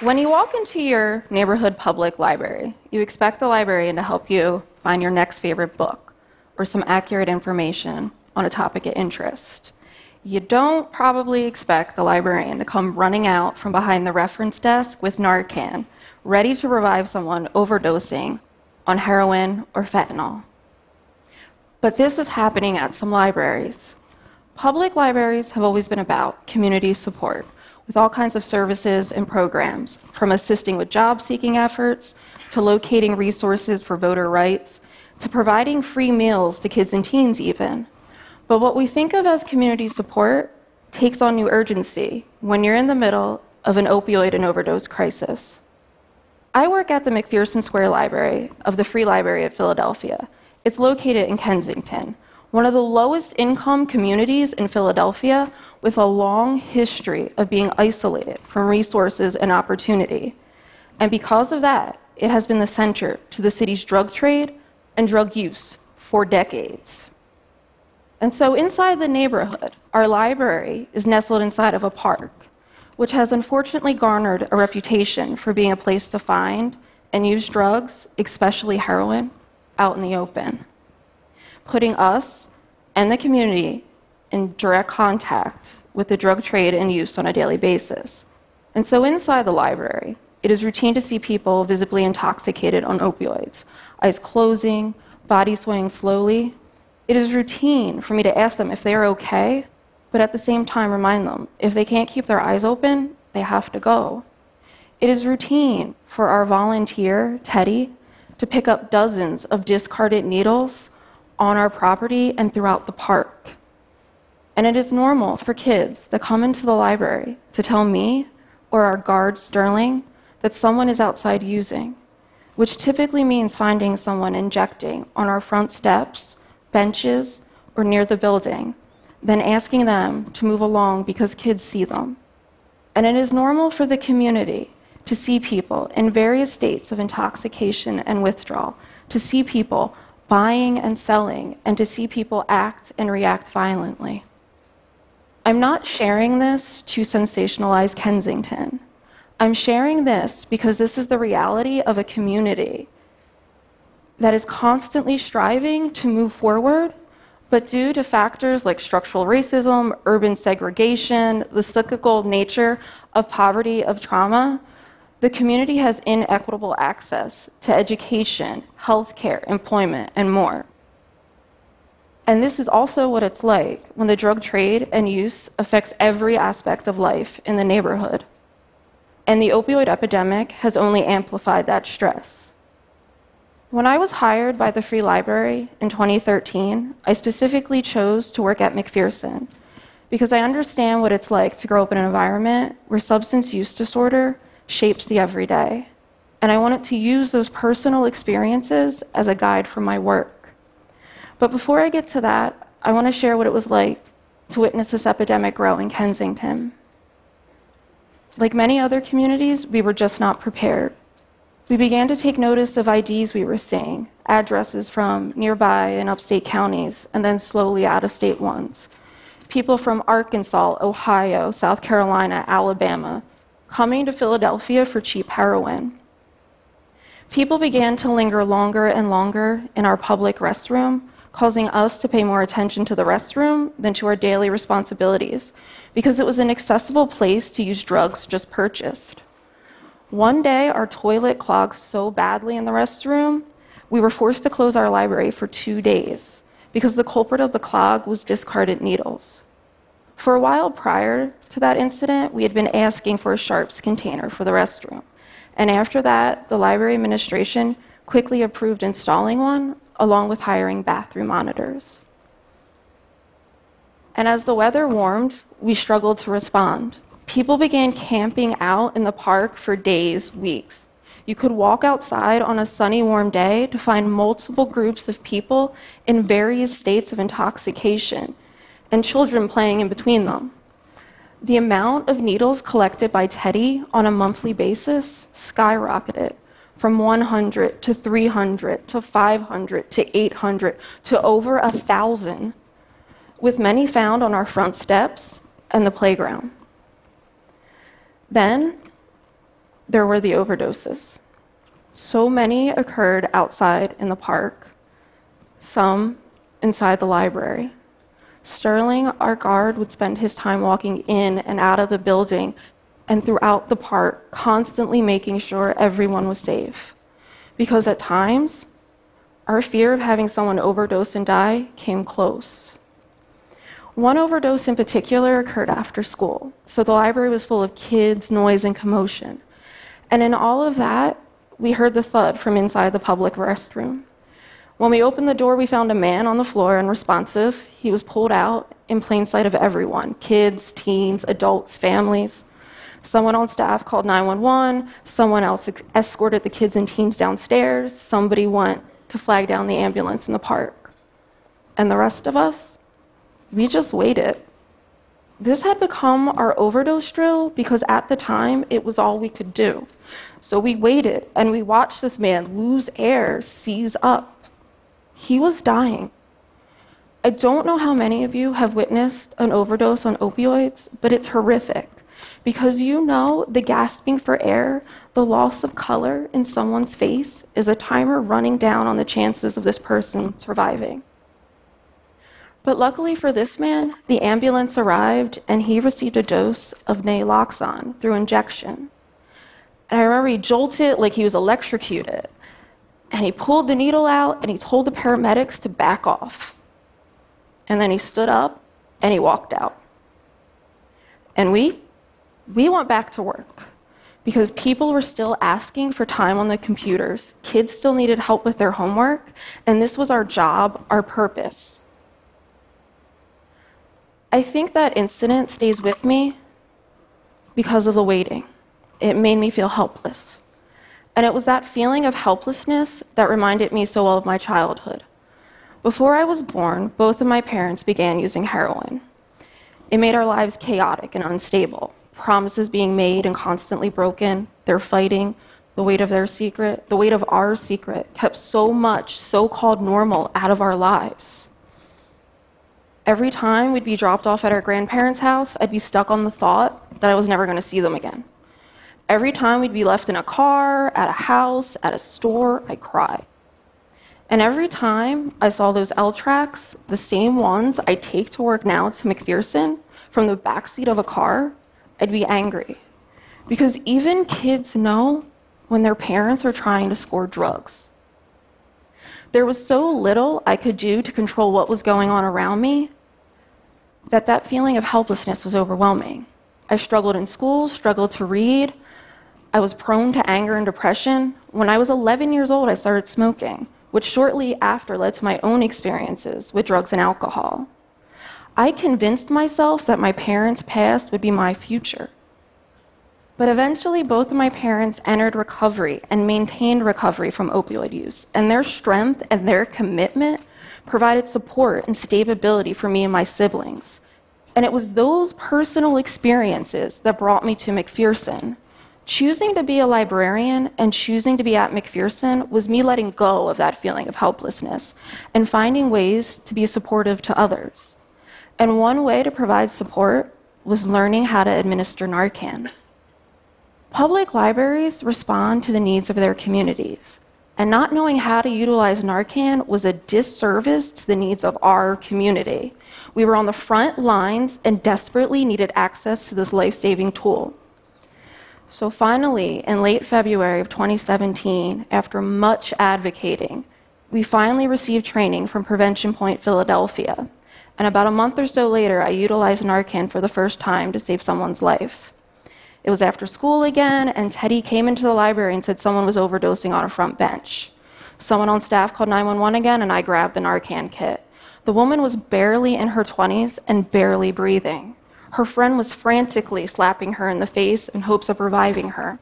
When you walk into your neighborhood public library, you expect the librarian to help you find your next favorite book or some accurate information on a topic of interest. You don't probably expect the librarian to come running out from behind the reference desk with Narcan, ready to revive someone overdosing on heroin or fentanyl. But this is happening at some libraries. Public libraries have always been about community support with all kinds of services and programs, from assisting with job seeking efforts to locating resources for voter rights to providing free meals to kids and teens, even. But what we think of as community support takes on new urgency when you're in the middle of an opioid and overdose crisis. I work at the McPherson Square Library of the Free Library of Philadelphia. It's located in Kensington, one of the lowest income communities in Philadelphia with a long history of being isolated from resources and opportunity. And because of that, it has been the center to the city's drug trade and drug use for decades. And so, inside the neighborhood, our library is nestled inside of a park, which has unfortunately garnered a reputation for being a place to find and use drugs, especially heroin, out in the open, putting us and the community in direct contact with the drug trade and use on a daily basis. And so, inside the library, it is routine to see people visibly intoxicated on opioids, eyes closing, body swaying slowly, it is routine for me to ask them if they are okay, but at the same time remind them if they can't keep their eyes open, they have to go. It is routine for our volunteer, Teddy, to pick up dozens of discarded needles on our property and throughout the park. And it is normal for kids that come into the library to tell me or our guard, Sterling, that someone is outside using, which typically means finding someone injecting on our front steps benches, or near the building, then asking them to move along because kids see them. And it is normal for the community to see people in various states of intoxication and withdrawal, to see people buying and selling, and to see people act and react violently. I'm not sharing this to sensationalize Kensington. I'm sharing this because this is the reality of a community that is constantly striving to move forward, but due to factors like structural racism, urban segregation, the cyclical nature of poverty, of trauma, the community has inequitable access to education, healthcare, employment, and more. And this is also what it's like when the drug trade and use affects every aspect of life in the neighborhood. And the opioid epidemic has only amplified that stress. When I was hired by the Free Library in 2013, I specifically chose to work at McPherson because I understand what it's like to grow up in an environment where substance use disorder shapes the everyday. And I wanted to use those personal experiences as a guide for my work. But before I get to that, I want to share what it was like to witness this epidemic grow in Kensington. Like many other communities, we were just not prepared. We began to take notice of IDs we were seeing, addresses from nearby and upstate counties, and then slowly out of state ones. People from Arkansas, Ohio, South Carolina, Alabama, coming to Philadelphia for cheap heroin. People began to linger longer and longer in our public restroom, causing us to pay more attention to the restroom than to our daily responsibilities, because it was an accessible place to use drugs just purchased. One day, our toilet clogged so badly in the restroom, we were forced to close our library for two days because the culprit of the clog was discarded needles. For a while prior to that incident, we had been asking for a sharps container for the restroom. And after that, the library administration quickly approved installing one, along with hiring bathroom monitors. And as the weather warmed, we struggled to respond people began camping out in the park for days, weeks. You could walk outside on a sunny, warm day to find multiple groups of people in various states of intoxication and children playing in between them. The amount of needles collected by Teddy on a monthly basis skyrocketed from 100 to 300 to 500 to 800 to over a thousand, with many found on our front steps and the playground. Then there were the overdoses. So many occurred outside in the park, some inside the library. Sterling, our guard, would spend his time walking in and out of the building and throughout the park, constantly making sure everyone was safe. Because at times, our fear of having someone overdose and die came close. One overdose in particular occurred after school, so the library was full of kids, noise, and commotion. And in all of that, we heard the thud from inside the public restroom. When we opened the door, we found a man on the floor, unresponsive. He was pulled out in plain sight of everyone kids, teens, adults, families. Someone on staff called 911. Someone else escorted the kids and teens downstairs. Somebody went to flag down the ambulance in the park. And the rest of us, we just waited. This had become our overdose drill because at the time it was all we could do. So we waited and we watched this man lose air, seize up. He was dying. I don't know how many of you have witnessed an overdose on opioids, but it's horrific because you know the gasping for air, the loss of color in someone's face is a timer running down on the chances of this person surviving. But luckily for this man, the ambulance arrived and he received a dose of naloxone through injection. And I remember he jolted like he was electrocuted. And he pulled the needle out and he told the paramedics to back off. And then he stood up and he walked out. And we, we went back to work because people were still asking for time on the computers. Kids still needed help with their homework, and this was our job, our purpose. I think that incident stays with me because of the waiting. It made me feel helpless. And it was that feeling of helplessness that reminded me so well of my childhood. Before I was born, both of my parents began using heroin. It made our lives chaotic and unstable. Promises being made and constantly broken, They're fighting, the weight of their secret, the weight of our secret kept so much so called normal out of our lives. Every time we'd be dropped off at our grandparents' house, I'd be stuck on the thought that I was never going to see them again. Every time we'd be left in a car, at a house, at a store, I'd cry. And every time I saw those L tracks, the same ones I take to work now to McPherson, from the backseat of a car, I'd be angry. Because even kids know when their parents are trying to score drugs. There was so little I could do to control what was going on around me that that feeling of helplessness was overwhelming. I struggled in school, struggled to read, I was prone to anger and depression. When I was 11 years old, I started smoking, which shortly after led to my own experiences with drugs and alcohol. I convinced myself that my parents' past would be my future. But eventually, both of my parents entered recovery and maintained recovery from opioid use, and their strength and their commitment provided support and stability for me and my siblings. And it was those personal experiences that brought me to McPherson choosing to be a librarian and choosing to be at McPherson was me letting go of that feeling of helplessness and finding ways to be supportive to others. And one way to provide support was learning how to administer Narcan. Public libraries respond to the needs of their communities, and not knowing how to utilize Narcan was a disservice to the needs of our community. We were on the front lines and desperately needed access to this life saving tool. So finally, in late February of 2017, after much advocating, we finally received training from Prevention Point Philadelphia. And about a month or so later, I utilized Narcan for the first time to save someone's life. It was after school again, and Teddy came into the library and said someone was overdosing on a front bench. Someone on staff called 911 again, and I grabbed the Narcan kit. The woman was barely in her 20s and barely breathing. Her friend was frantically slapping her in the face in hopes of reviving her.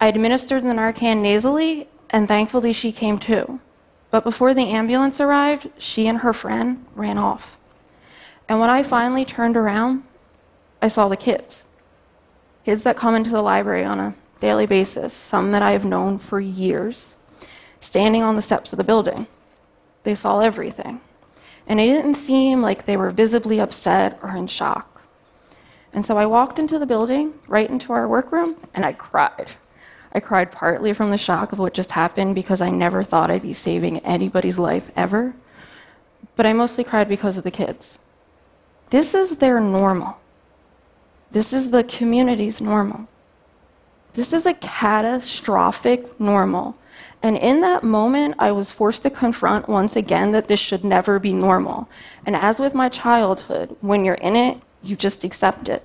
I administered the Narcan nasally, and thankfully she came to. But before the ambulance arrived, she and her friend ran off. And when I finally turned around, I saw the kids. Kids that come into the library on a daily basis, some that I have known for years, standing on the steps of the building. They saw everything. And it didn't seem like they were visibly upset or in shock. And so I walked into the building, right into our workroom, and I cried. I cried partly from the shock of what just happened because I never thought I'd be saving anybody's life ever. But I mostly cried because of the kids. This is their normal. This is the community's normal. This is a catastrophic normal. And in that moment, I was forced to confront once again that this should never be normal. And as with my childhood, when you're in it, you just accept it.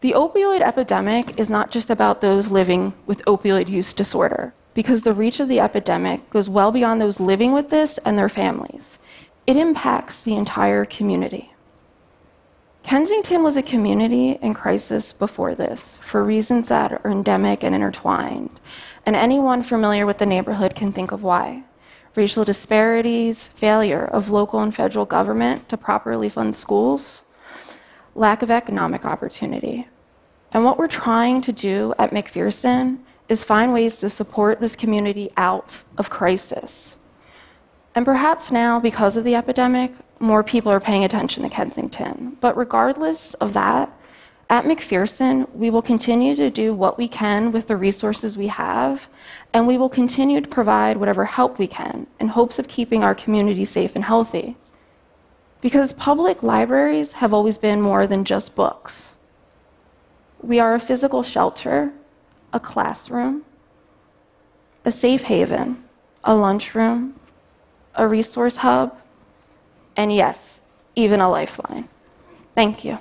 The opioid epidemic is not just about those living with opioid use disorder, because the reach of the epidemic goes well beyond those living with this and their families. It impacts the entire community. Kensington was a community in crisis before this for reasons that are endemic and intertwined, and anyone familiar with the neighborhood can think of why. Racial disparities, failure of local and federal government to properly fund schools, lack of economic opportunity. And what we're trying to do at McPherson is find ways to support this community out of crisis. And perhaps now, because of the epidemic, more people are paying attention to Kensington. But regardless of that, at McPherson, we will continue to do what we can with the resources we have, and we will continue to provide whatever help we can in hopes of keeping our community safe and healthy. Because public libraries have always been more than just books. We are a physical shelter, a classroom, a safe haven, a lunchroom, a resource hub, and yes, even a lifeline. Thank you.